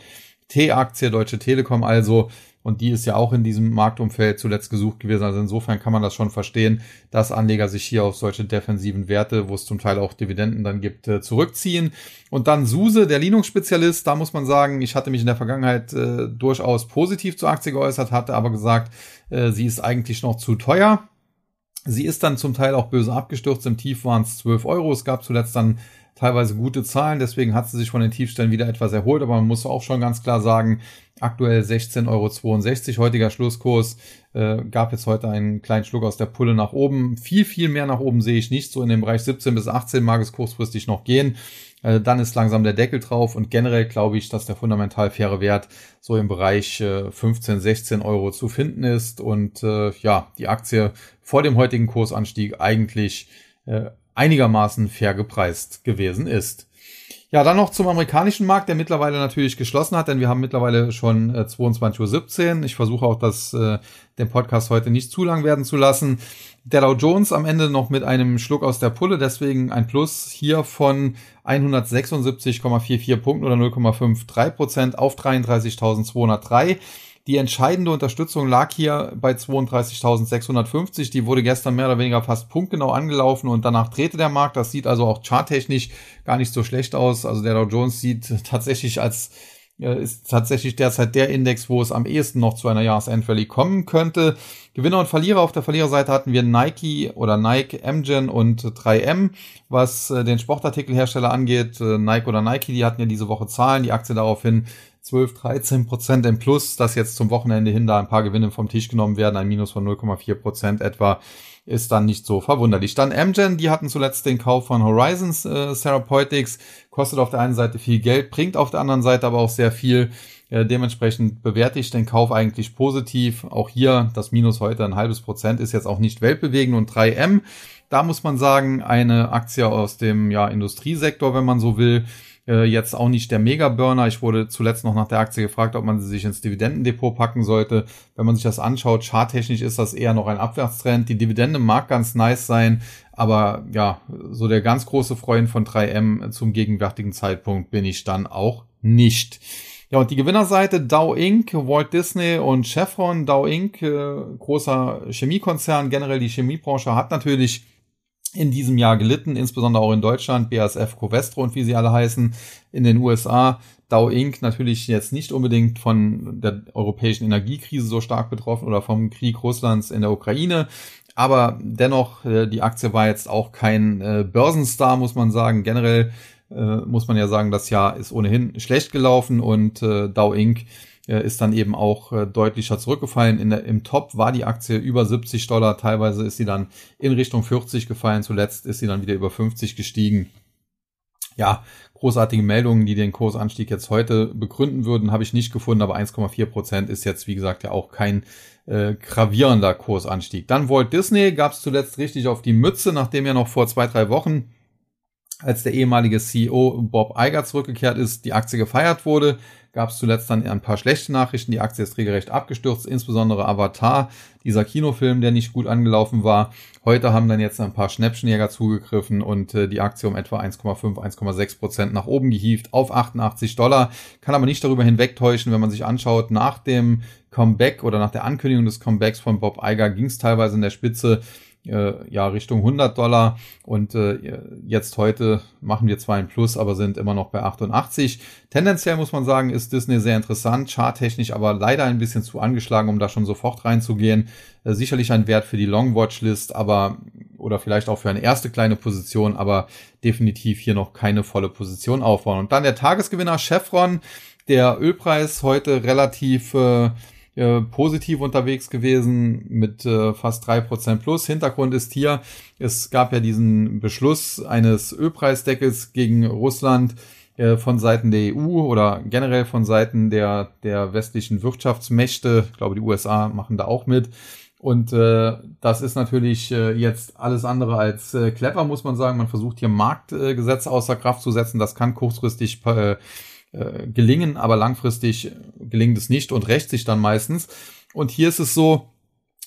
A: T-Aktie, Deutsche Telekom also. Und die ist ja auch in diesem Marktumfeld zuletzt gesucht gewesen. Also insofern kann man das schon verstehen, dass Anleger sich hier auf solche defensiven Werte, wo es zum Teil auch Dividenden dann gibt, äh, zurückziehen. Und dann Suse, der Linux-Spezialist, da muss man sagen, ich hatte mich in der Vergangenheit äh, durchaus positiv zur Aktie geäußert, hatte aber gesagt, äh, sie ist eigentlich noch zu teuer. Sie ist dann zum Teil auch böse abgestürzt. Im Tief waren es 12 Euro. Es gab zuletzt dann teilweise gute Zahlen, deswegen hat sie sich von den Tiefstellen wieder etwas erholt, aber man muss auch schon ganz klar sagen, aktuell 16,62 Euro, heutiger Schlusskurs, äh, gab jetzt heute einen kleinen Schluck aus der Pulle nach oben. Viel, viel mehr nach oben sehe ich nicht, so in dem Bereich 17 bis 18 mag es kurzfristig noch gehen. Äh, dann ist langsam der Deckel drauf und generell glaube ich, dass der fundamental faire Wert so im Bereich äh, 15, 16 Euro zu finden ist und äh, ja, die Aktie vor dem heutigen Kursanstieg eigentlich äh, einigermaßen fair gepreist gewesen ist. Ja, dann noch zum amerikanischen Markt, der mittlerweile natürlich geschlossen hat, denn wir haben mittlerweile schon äh, 22.17 Uhr. Ich versuche auch, das, äh, den Podcast heute nicht zu lang werden zu lassen. Der Dow Jones am Ende noch mit einem Schluck aus der Pulle, deswegen ein Plus hier von 176,44 Punkten oder 0,53 Prozent auf 33.203. Die entscheidende Unterstützung lag hier bei 32.650. Die wurde gestern mehr oder weniger fast punktgenau angelaufen und danach drehte der Markt. Das sieht also auch charttechnisch gar nicht so schlecht aus. Also der Dow Jones sieht tatsächlich als äh, ist tatsächlich derzeit der Index, wo es am ehesten noch zu einer Jahresendrally kommen könnte. Gewinner und Verlierer auf der Verliererseite hatten wir Nike oder Nike, Amgen und 3M. Was äh, den Sportartikelhersteller angeht, äh, Nike oder Nike, die hatten ja diese Woche Zahlen, die Aktie daraufhin 12, 13 Prozent im Plus, dass jetzt zum Wochenende hin da ein paar Gewinne vom Tisch genommen werden, ein Minus von 0,4 Prozent etwa, ist dann nicht so verwunderlich. Dann Amgen, die hatten zuletzt den Kauf von Horizons äh, Therapeutics, kostet auf der einen Seite viel Geld, bringt auf der anderen Seite aber auch sehr viel. Äh, dementsprechend bewerte ich den Kauf eigentlich positiv. Auch hier das Minus heute ein halbes Prozent ist jetzt auch nicht weltbewegend und 3M. Da muss man sagen, eine Aktie aus dem ja, Industriesektor, wenn man so will, äh, jetzt auch nicht der Mega-Burner. Ich wurde zuletzt noch nach der Aktie gefragt, ob man sie sich ins Dividendendepot packen sollte. Wenn man sich das anschaut, charttechnisch ist das eher noch ein Abwärtstrend. Die Dividende mag ganz nice sein, aber ja, so der ganz große Freund von 3M zum gegenwärtigen Zeitpunkt bin ich dann auch nicht. Ja, und die Gewinnerseite Dow Inc., Walt Disney und Chevron. Dow Inc., äh, großer Chemiekonzern, generell die Chemiebranche hat natürlich in diesem Jahr gelitten, insbesondere auch in Deutschland, BASF, Covestro und wie sie alle heißen, in den USA. Dow Inc. natürlich jetzt nicht unbedingt von der europäischen Energiekrise so stark betroffen oder vom Krieg Russlands in der Ukraine. Aber dennoch, äh, die Aktie war jetzt auch kein äh, Börsenstar, muss man sagen. Generell äh, muss man ja sagen, das Jahr ist ohnehin schlecht gelaufen und Dow Inc ist dann eben auch äh, deutlicher zurückgefallen. In der, Im Top war die Aktie über 70 Dollar, teilweise ist sie dann in Richtung 40 gefallen, zuletzt ist sie dann wieder über 50 gestiegen. Ja, großartige Meldungen, die den Kursanstieg jetzt heute begründen würden, habe ich nicht gefunden, aber 1,4 Prozent ist jetzt, wie gesagt, ja auch kein äh, gravierender Kursanstieg. Dann Walt Disney gab es zuletzt richtig auf die Mütze, nachdem ja noch vor zwei, drei Wochen als der ehemalige CEO Bob Iger zurückgekehrt ist, die Aktie gefeiert wurde, gab es zuletzt dann ein paar schlechte Nachrichten. Die Aktie ist regelrecht abgestürzt, insbesondere Avatar, dieser Kinofilm, der nicht gut angelaufen war. Heute haben dann jetzt ein paar Schnäppchenjäger zugegriffen und äh, die Aktie um etwa 1,5, 1,6 Prozent nach oben gehievt auf 88 Dollar. Kann aber nicht darüber hinwegtäuschen, wenn man sich anschaut, nach dem Comeback oder nach der Ankündigung des Comebacks von Bob Iger ging es teilweise in der Spitze äh, ja Richtung 100 Dollar und äh, jetzt heute machen wir zwar ein Plus, aber sind immer noch bei 88. Tendenziell muss man sagen, ist Disney sehr interessant, charttechnisch aber leider ein bisschen zu angeschlagen, um da schon sofort reinzugehen. Äh, sicherlich ein Wert für die Long Watchlist, aber oder vielleicht auch für eine erste kleine Position, aber definitiv hier noch keine volle Position aufbauen. Und dann der Tagesgewinner Chevron, der Ölpreis heute relativ äh, äh, positiv unterwegs gewesen mit äh, fast drei Prozent plus. Hintergrund ist hier, es gab ja diesen Beschluss eines Ölpreisdeckels gegen Russland äh, von Seiten der EU oder generell von Seiten der, der westlichen Wirtschaftsmächte. Ich glaube, die USA machen da auch mit. Und äh, das ist natürlich äh, jetzt alles andere als äh, clever, muss man sagen. Man versucht hier Marktgesetze äh, außer Kraft zu setzen. Das kann kurzfristig äh, äh, gelingen, aber langfristig gelingt es nicht und rächt sich dann meistens. Und hier ist es so,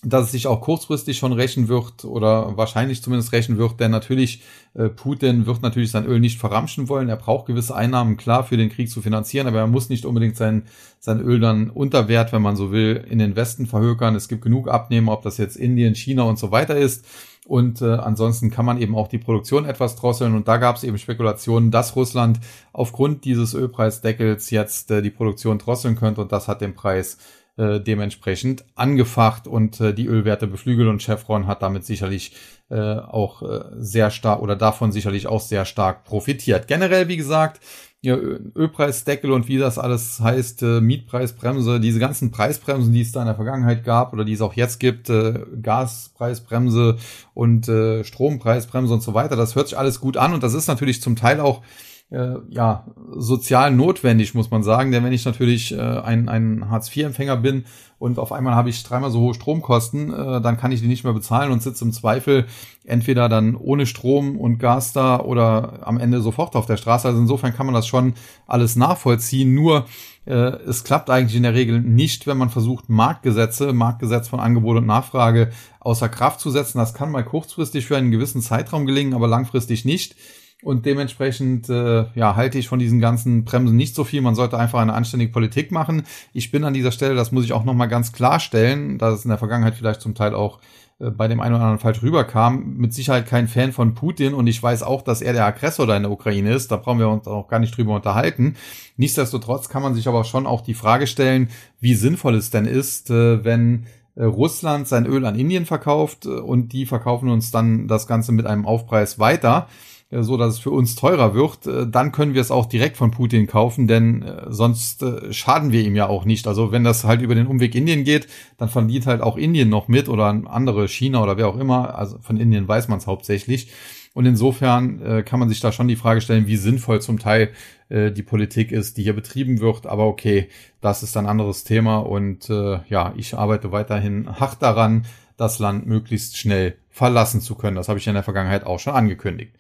A: dass es sich auch kurzfristig schon rächen wird oder wahrscheinlich zumindest rächen wird, denn natürlich äh, Putin wird natürlich sein Öl nicht verramschen wollen. Er braucht gewisse Einnahmen klar für den Krieg zu finanzieren, aber er muss nicht unbedingt sein sein Öl dann unter Wert, wenn man so will, in den Westen verhökern. Es gibt genug Abnehmer, ob das jetzt Indien, China und so weiter ist. Und äh, ansonsten kann man eben auch die Produktion etwas drosseln. Und da gab es eben Spekulationen, dass Russland aufgrund dieses Ölpreisdeckels jetzt äh, die Produktion drosseln könnte. Und das hat den Preis äh, dementsprechend angefacht und äh, die Ölwerte beflügelt und Chevron hat damit sicherlich äh, auch äh, sehr stark oder davon sicherlich auch sehr stark profitiert. Generell, wie gesagt, ja, Ölpreisdeckel und wie das alles heißt, äh, Mietpreisbremse, diese ganzen Preisbremsen, die es da in der Vergangenheit gab oder die es auch jetzt gibt, äh, Gaspreisbremse und äh, Strompreisbremse und so weiter, das hört sich alles gut an und das ist natürlich zum Teil auch äh, ja, sozial notwendig, muss man sagen. Denn wenn ich natürlich äh, ein, ein Hartz-IV-Empfänger bin und auf einmal habe ich dreimal so hohe Stromkosten, äh, dann kann ich die nicht mehr bezahlen und sitze im Zweifel entweder dann ohne Strom und Gas da oder am Ende sofort auf der Straße. Also insofern kann man das schon alles nachvollziehen. Nur äh, es klappt eigentlich in der Regel nicht, wenn man versucht, Marktgesetze, Marktgesetz von Angebot und Nachfrage außer Kraft zu setzen. Das kann mal kurzfristig für einen gewissen Zeitraum gelingen, aber langfristig nicht. Und dementsprechend äh, ja, halte ich von diesen ganzen Bremsen nicht so viel. Man sollte einfach eine anständige Politik machen. Ich bin an dieser Stelle, das muss ich auch nochmal ganz klarstellen, da es in der Vergangenheit vielleicht zum Teil auch äh, bei dem einen oder anderen falsch rüberkam, mit Sicherheit kein Fan von Putin und ich weiß auch, dass er der Aggressor da in der Ukraine ist. Da brauchen wir uns auch gar nicht drüber unterhalten. Nichtsdestotrotz kann man sich aber schon auch die Frage stellen, wie sinnvoll es denn ist, äh, wenn äh, Russland sein Öl an Indien verkauft und die verkaufen uns dann das Ganze mit einem Aufpreis weiter äh, so dass es für uns teurer wird, äh, dann können wir es auch direkt von Putin kaufen, denn äh, sonst schaden wir ihm ja auch nicht. Also wenn das halt über den Umweg Indien geht, dann verdient halt auch Indien noch mit oder andere China oder wer auch immer. Also von Indien weiß man es hauptsächlich. Und insofern äh, kann man sich da schon die Frage stellen, wie sinnvoll zum Teil äh, die Politik ist, die hier betrieben wird. Aber okay, das ist ein anderes Thema. Und äh, ja, ich arbeite weiterhin hart daran, das Land möglichst schnell verlassen zu können. Das habe ich in der Vergangenheit auch schon angekündigt.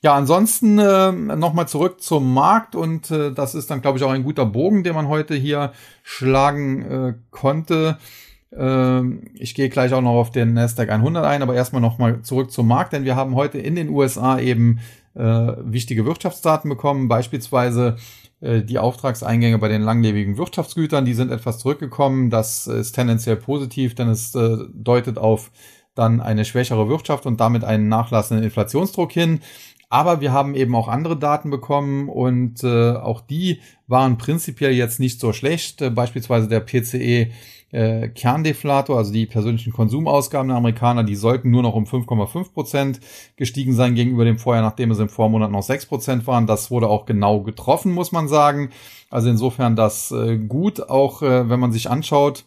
A: Ja, ansonsten äh, nochmal zurück zum Markt und äh, das ist dann, glaube ich, auch ein guter Bogen, den man heute hier schlagen äh, konnte. Äh, ich gehe gleich auch noch auf den Nasdaq 100 ein, aber erstmal nochmal zurück zum Markt, denn wir haben heute in den USA eben äh, wichtige Wirtschaftsdaten bekommen, beispielsweise die Auftragseingänge bei den langlebigen Wirtschaftsgütern, die sind etwas zurückgekommen. Das ist tendenziell positiv, denn es äh, deutet auf dann eine schwächere Wirtschaft und damit einen nachlassenden Inflationsdruck hin. Aber wir haben eben auch andere Daten bekommen und äh, auch die waren prinzipiell jetzt nicht so schlecht. Äh, beispielsweise der PCE äh, Kerndeflator, also die persönlichen Konsumausgaben der Amerikaner, die sollten nur noch um 5,5 Prozent gestiegen sein gegenüber dem Vorjahr, nachdem es im Vormonat noch 6 Prozent waren. Das wurde auch genau getroffen, muss man sagen. Also insofern das äh, gut, auch äh, wenn man sich anschaut,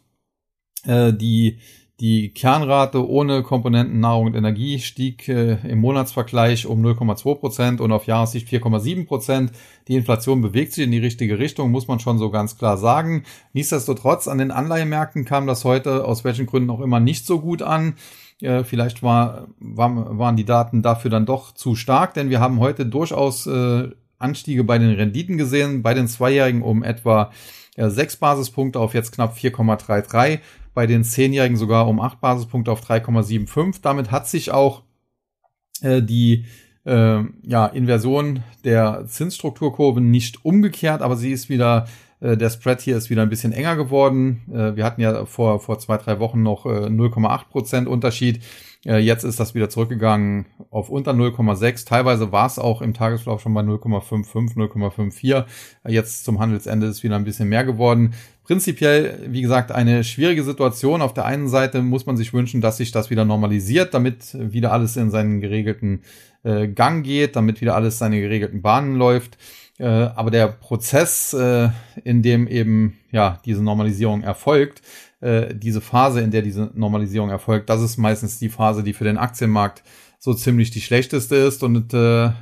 A: äh, die die Kernrate ohne Komponenten Nahrung und Energie stieg äh, im Monatsvergleich um 0,2 Prozent und auf Jahressicht 4,7 Prozent. Die Inflation bewegt sich in die richtige Richtung, muss man schon so ganz klar sagen. Nichtsdestotrotz, an den Anleihemärkten kam das heute aus welchen Gründen auch immer nicht so gut an. Äh, vielleicht war, war, waren die Daten dafür dann doch zu stark, denn wir haben heute durchaus äh, Anstiege bei den Renditen gesehen, bei den Zweijährigen um etwa äh, 6 Basispunkte auf jetzt knapp 4,33 bei den Zehnjährigen sogar um 8 Basispunkte auf 3,75. Damit hat sich auch äh, die äh, ja, Inversion der Zinsstrukturkurven nicht umgekehrt, aber sie ist wieder, der Spread hier ist wieder ein bisschen enger geworden. Äh, wir hatten ja vor, vor zwei, drei Wochen noch äh, 0,8 Prozent Unterschied. Äh, jetzt ist das wieder zurückgegangen auf unter 0,6. Teilweise war es auch im Tagesverlauf schon bei 0,55, 0,54. Jetzt zum Handelsende ist wieder ein bisschen mehr geworden prinzipiell, wie gesagt, eine schwierige Situation. Auf der einen Seite muss man sich wünschen, dass sich das wieder normalisiert, damit wieder alles in seinen geregelten äh, Gang geht, damit wieder alles seine geregelten Bahnen läuft. Äh, aber der Prozess, äh, in dem eben ja diese Normalisierung erfolgt, äh, diese Phase, in der diese Normalisierung erfolgt, das ist meistens die Phase, die für den Aktienmarkt so ziemlich die schlechteste ist. Und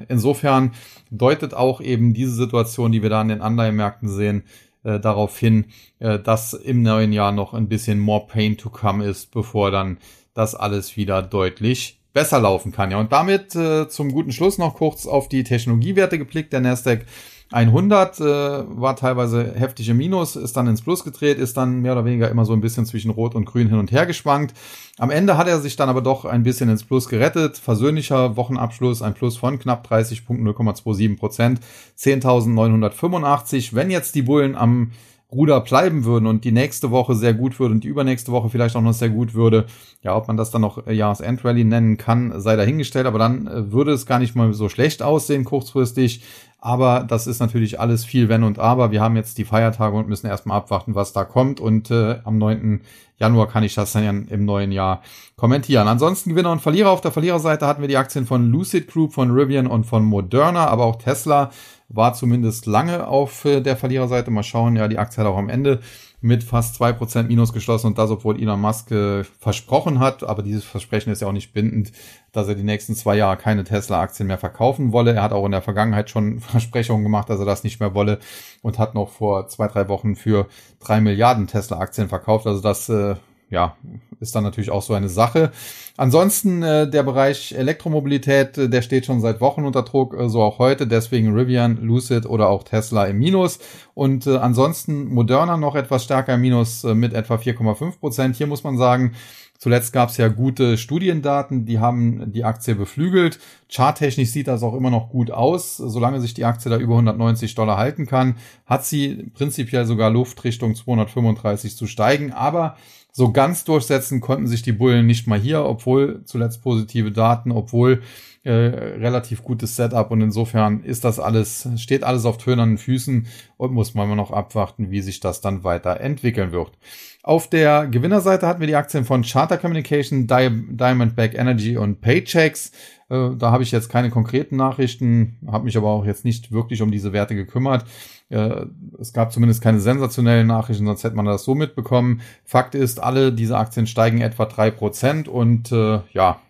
A: insofern deutet auch eben diese Situation, die wir da an den Anleihemärkten sehen, darauf hin, dass im neuen Jahr noch ein bisschen more pain to come ist, bevor dann das alles wieder deutlich besser laufen kann. Ja, und damit äh, zum guten Schluss noch kurz auf die Technologiewerte geblickt. Der Nasdaq 100 äh, war teilweise heftig im Minus, ist dann ins Plus gedreht, ist dann mehr oder weniger immer so ein bisschen zwischen Rot und Grün hin und her geschwankt. Am Ende hat er sich dann aber doch ein bisschen ins Plus gerettet. Versöhnlicher Wochenabschluss, ein Plus von knapp 30 Punkten, 0,27 Prozent, 10.985. Wenn jetzt die Bullen am Ruder bleiben würden und die nächste Woche sehr gut würde und die übernächste Woche vielleicht auch noch sehr gut würde, ja, ob man das dann noch äh, Jahresendrallye nennen kann, sei dahingestellt, aber dann äh, würde es gar nicht mal so schlecht aussehen kurzfristig. Aber das ist natürlich alles viel Wenn und Aber. Wir haben jetzt die Feiertage und müssen erstmal abwarten, was da kommt. Und äh, am 9. Januar kann ich das dann im neuen Jahr kommentieren. Ansonsten Gewinner und Verlierer. Auf der Verliererseite hatten wir die Aktien von Lucid Group, von Rivian und von Moderna, aber auch Tesla war zumindest lange auf äh, der Verliererseite. Mal schauen, ja, die Aktie hat auch am Ende mit fast zwei Prozent Minus geschlossen und das, obwohl Elon Musk äh, versprochen hat, aber dieses Versprechen ist ja auch nicht bindend, dass er die nächsten zwei Jahre keine Tesla-Aktien mehr verkaufen wolle. Er hat auch in der Vergangenheit schon [LAUGHS] Versprechungen gemacht, dass er das nicht mehr wolle und hat noch vor zwei, drei Wochen für drei Milliarden Tesla-Aktien verkauft. Also das äh, ja, ist dann natürlich auch so eine Sache. Ansonsten äh, der Bereich Elektromobilität, äh, der steht schon seit Wochen unter Druck, äh, so auch heute. Deswegen Rivian, Lucid oder auch Tesla im Minus. Und äh, ansonsten Moderna noch etwas stärker im Minus äh, mit etwa 4,5 Prozent. Hier muss man sagen, Zuletzt gab es ja gute Studiendaten, die haben die Aktie beflügelt. Charttechnisch sieht das auch immer noch gut aus. Solange sich die Aktie da über 190 Dollar halten kann, hat sie prinzipiell sogar Luft Richtung 235 zu steigen. Aber so ganz durchsetzen konnten sich die Bullen nicht mal hier, obwohl zuletzt positive Daten, obwohl äh, relativ gutes Setup und insofern ist das alles, steht alles auf tönernen Füßen und muss man noch abwarten, wie sich das dann weiter entwickeln wird. Auf der Gewinnerseite hatten wir die Aktien von Charter Communication, Di Diamondback Energy und Paychecks. Äh, da habe ich jetzt keine konkreten Nachrichten, habe mich aber auch jetzt nicht wirklich um diese Werte gekümmert. Äh, es gab zumindest keine sensationellen Nachrichten, sonst hätte man das so mitbekommen. Fakt ist, alle diese Aktien steigen etwa drei Prozent und äh, ja,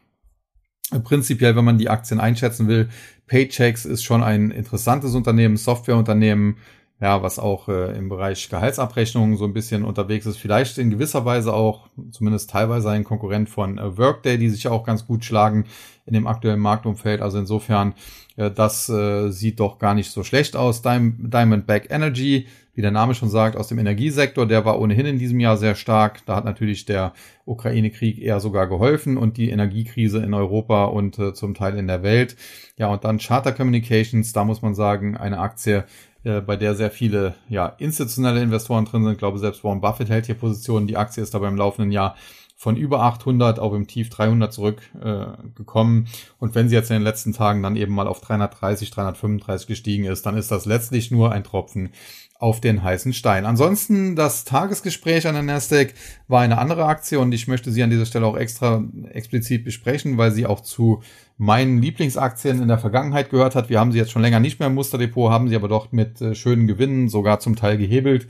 A: prinzipiell, wenn man die Aktien einschätzen will, Paychecks ist schon ein interessantes Unternehmen, Softwareunternehmen, ja, was auch äh, im Bereich Gehaltsabrechnungen so ein bisschen unterwegs ist. Vielleicht in gewisser Weise auch, zumindest teilweise ein Konkurrent von äh, Workday, die sich auch ganz gut schlagen in dem aktuellen Marktumfeld. Also insofern, das äh, sieht doch gar nicht so schlecht aus. Diamondback Energy, wie der Name schon sagt, aus dem Energiesektor, der war ohnehin in diesem Jahr sehr stark. Da hat natürlich der Ukraine-Krieg eher sogar geholfen und die Energiekrise in Europa und äh, zum Teil in der Welt. Ja, und dann Charter Communications, da muss man sagen, eine Aktie, äh, bei der sehr viele ja, institutionelle Investoren drin sind. Ich glaube, selbst Warren Buffett hält hier Positionen. Die Aktie ist aber im laufenden Jahr von über 800 auf im Tief 300 zurückgekommen. Äh, und wenn sie jetzt in den letzten Tagen dann eben mal auf 330, 335 gestiegen ist, dann ist das letztlich nur ein Tropfen auf den heißen Stein. Ansonsten das Tagesgespräch an der Nasdaq war eine andere Aktie und ich möchte sie an dieser Stelle auch extra explizit besprechen, weil sie auch zu meinen Lieblingsaktien in der Vergangenheit gehört hat. Wir haben sie jetzt schon länger nicht mehr im Musterdepot, haben sie aber doch mit äh, schönen Gewinnen, sogar zum Teil gehebelt,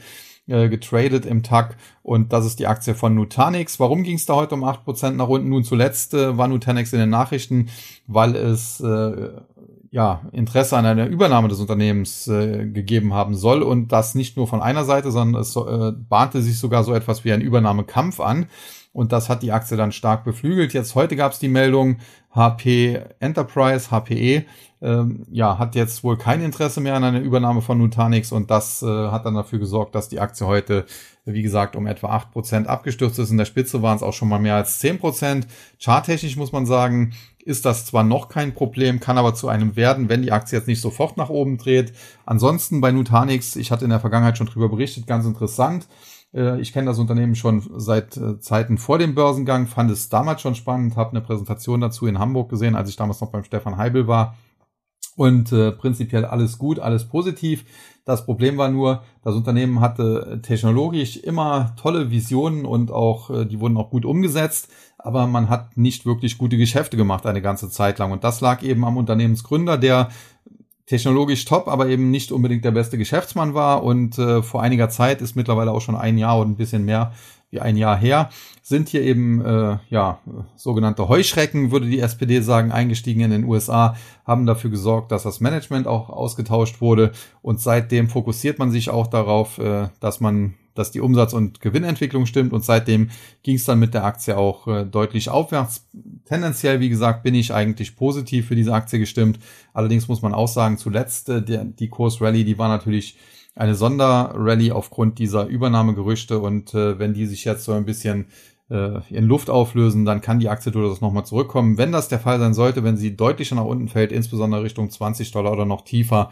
A: äh, getradet im Tag. Und das ist die Aktie von Nutanix. Warum ging es da heute um acht Prozent nach unten? Nun zuletzt äh, war Nutanix in den Nachrichten, weil es äh, ja, Interesse an einer Übernahme des Unternehmens äh, gegeben haben soll und das nicht nur von einer Seite, sondern es äh, bahnte sich sogar so etwas wie ein Übernahmekampf an und das hat die Aktie dann stark beflügelt. Jetzt heute gab es die Meldung, HP Enterprise, HPE, ähm, ja, hat jetzt wohl kein Interesse mehr an einer Übernahme von Nutanix und das äh, hat dann dafür gesorgt, dass die Aktie heute, wie gesagt, um etwa acht Prozent abgestürzt ist. In der Spitze waren es auch schon mal mehr als zehn Prozent. Charttechnisch muss man sagen, ist das zwar noch kein Problem, kann aber zu einem werden, wenn die Aktie jetzt nicht sofort nach oben dreht. Ansonsten bei Nutanix, ich hatte in der Vergangenheit schon drüber berichtet, ganz interessant. Äh, ich kenne das Unternehmen schon seit äh, Zeiten vor dem Börsengang, fand es damals schon spannend, habe eine Präsentation dazu in Hamburg gesehen, als ich damals noch beim Stefan Heibel war. Und äh, prinzipiell alles gut, alles positiv. Das Problem war nur, das Unternehmen hatte technologisch immer tolle Visionen und auch äh, die wurden auch gut umgesetzt, aber man hat nicht wirklich gute Geschäfte gemacht eine ganze Zeit lang. Und das lag eben am Unternehmensgründer, der technologisch top, aber eben nicht unbedingt der beste Geschäftsmann war. Und äh, vor einiger Zeit ist mittlerweile auch schon ein Jahr und ein bisschen mehr wie ein Jahr her, sind hier eben äh, ja sogenannte Heuschrecken, würde die SPD sagen, eingestiegen in den USA, haben dafür gesorgt, dass das Management auch ausgetauscht wurde und seitdem fokussiert man sich auch darauf, äh, dass man dass die Umsatz- und Gewinnentwicklung stimmt und seitdem ging es dann mit der Aktie auch äh, deutlich aufwärts. Tendenziell, wie gesagt, bin ich eigentlich positiv für diese Aktie gestimmt. Allerdings muss man auch sagen, zuletzt äh, der, die Kursrally, die war natürlich eine Sonderrally aufgrund dieser Übernahmegerüchte und äh, wenn die sich jetzt so ein bisschen äh, in Luft auflösen, dann kann die Aktie durchaus nochmal zurückkommen. Wenn das der Fall sein sollte, wenn sie deutlich nach unten fällt, insbesondere Richtung 20 Dollar oder noch tiefer,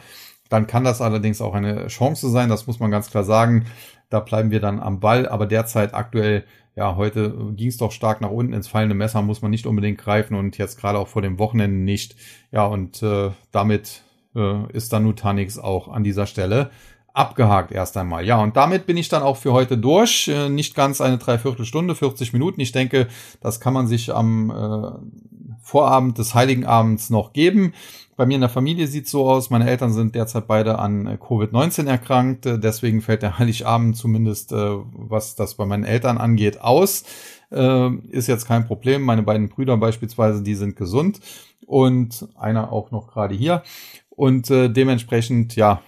A: dann kann das allerdings auch eine Chance sein, das muss man ganz klar sagen. Da bleiben wir dann am Ball, aber derzeit aktuell, ja, heute ging es doch stark nach unten. Ins fallende Messer muss man nicht unbedingt greifen und jetzt gerade auch vor dem Wochenende nicht. Ja, und äh, damit äh, ist dann Nutanix auch an dieser Stelle abgehakt erst einmal. Ja, und damit bin ich dann auch für heute durch. Äh, nicht ganz eine Dreiviertelstunde, 40 Minuten. Ich denke, das kann man sich am äh, Vorabend des Heiligen Abends noch geben. Bei mir in der Familie sieht so aus. Meine Eltern sind derzeit beide an äh, Covid-19 erkrankt. Äh, deswegen fällt der Heiligabend zumindest, äh, was das bei meinen Eltern angeht, aus. Ist jetzt kein Problem. Meine beiden Brüder beispielsweise, die sind gesund. Und einer auch noch gerade hier. Und dementsprechend, ja,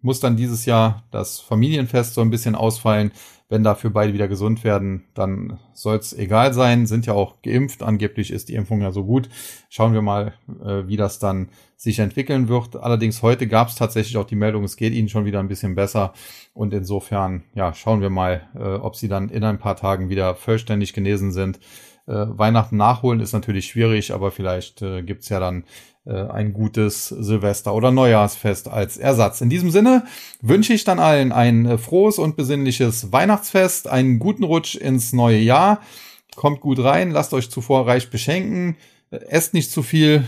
A: muss dann dieses Jahr das Familienfest so ein bisschen ausfallen. Wenn dafür beide wieder gesund werden, dann soll es egal sein. Sind ja auch geimpft. Angeblich ist die Impfung ja so gut. Schauen wir mal, äh, wie das dann sich entwickeln wird. Allerdings heute gab es tatsächlich auch die Meldung, es geht ihnen schon wieder ein bisschen besser. Und insofern, ja, schauen wir mal, äh, ob sie dann in ein paar Tagen wieder vollständig genesen sind. Äh, Weihnachten nachholen ist natürlich schwierig, aber vielleicht äh, gibt's ja dann ein gutes Silvester- oder Neujahrsfest als Ersatz. In diesem Sinne wünsche ich dann allen ein äh, frohes und besinnliches Weihnachtsfest, einen guten Rutsch ins neue Jahr. Kommt gut rein, lasst euch zuvor reich beschenken, äh, esst nicht zu viel.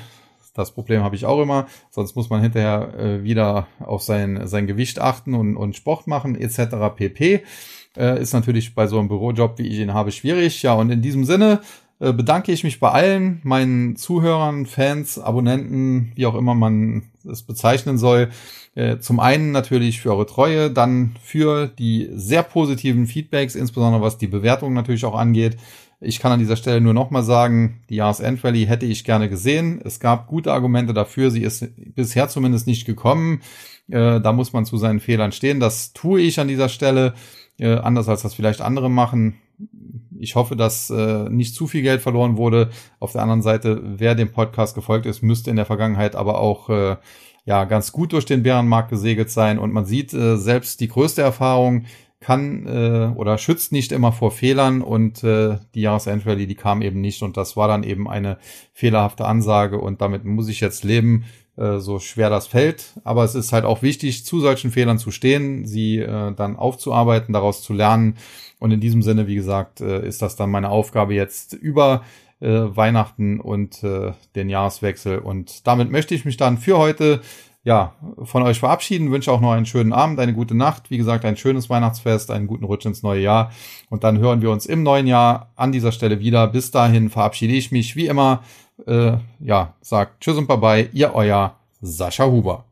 A: Das Problem habe ich auch immer, sonst muss man hinterher äh, wieder auf sein, sein Gewicht achten und, und Sport machen etc. pp. Äh, ist natürlich bei so einem Bürojob, wie ich ihn habe, schwierig. Ja, und in diesem Sinne äh, bedanke ich mich bei allen meinen Zuhörern, Fans, Abonnenten, wie auch immer man es bezeichnen soll. Äh, zum einen natürlich für eure Treue, dann für die sehr positiven Feedbacks, insbesondere was die Bewertung natürlich auch angeht. Ich kann an dieser Stelle nur nochmal sagen, die Jahresendrally hätte ich gerne gesehen. Es gab gute Argumente dafür. Sie ist bisher zumindest nicht gekommen. Äh, da muss man zu seinen Fehlern stehen. Das tue ich an dieser Stelle. anders als das vielleicht andere machen ich hoffe, dass äh, nicht zu viel Geld verloren wurde. Auf der anderen Seite, wer dem Podcast gefolgt ist, müsste in der Vergangenheit aber auch äh, ja ganz gut durch den Bärenmarkt gesegelt sein. Und man sieht, äh, selbst die größte Erfahrung kann äh, oder schützt nicht immer vor Fehlern und äh, die Jahresendrallye, die kam eben nicht und das war dann eben eine fehlerhafte Ansage und damit muss ich jetzt leben, äh, so schwer das fällt. Aber es ist halt auch wichtig, zu solchen Fehlern zu stehen, sie äh, dann aufzuarbeiten, daraus zu lernen und in diesem Sinne, wie gesagt, äh, ist das dann meine Aufgabe jetzt über äh, Weihnachten und äh, den Jahreswechsel. Und damit möchte ich mich dann für heute ja, von euch verabschieden, wünsche auch noch einen schönen Abend, eine gute Nacht, wie gesagt, ein schönes Weihnachtsfest, einen guten Rutsch ins neue Jahr und dann hören wir uns im neuen Jahr an dieser Stelle wieder. Bis dahin verabschiede ich mich wie immer, äh, ja, sagt Tschüss und Bye-bye, ihr euer Sascha Huber.